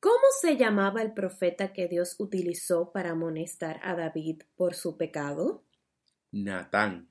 ¿Cómo se llamaba el profeta que Dios utilizó para amonestar a David por su pecado? Natán.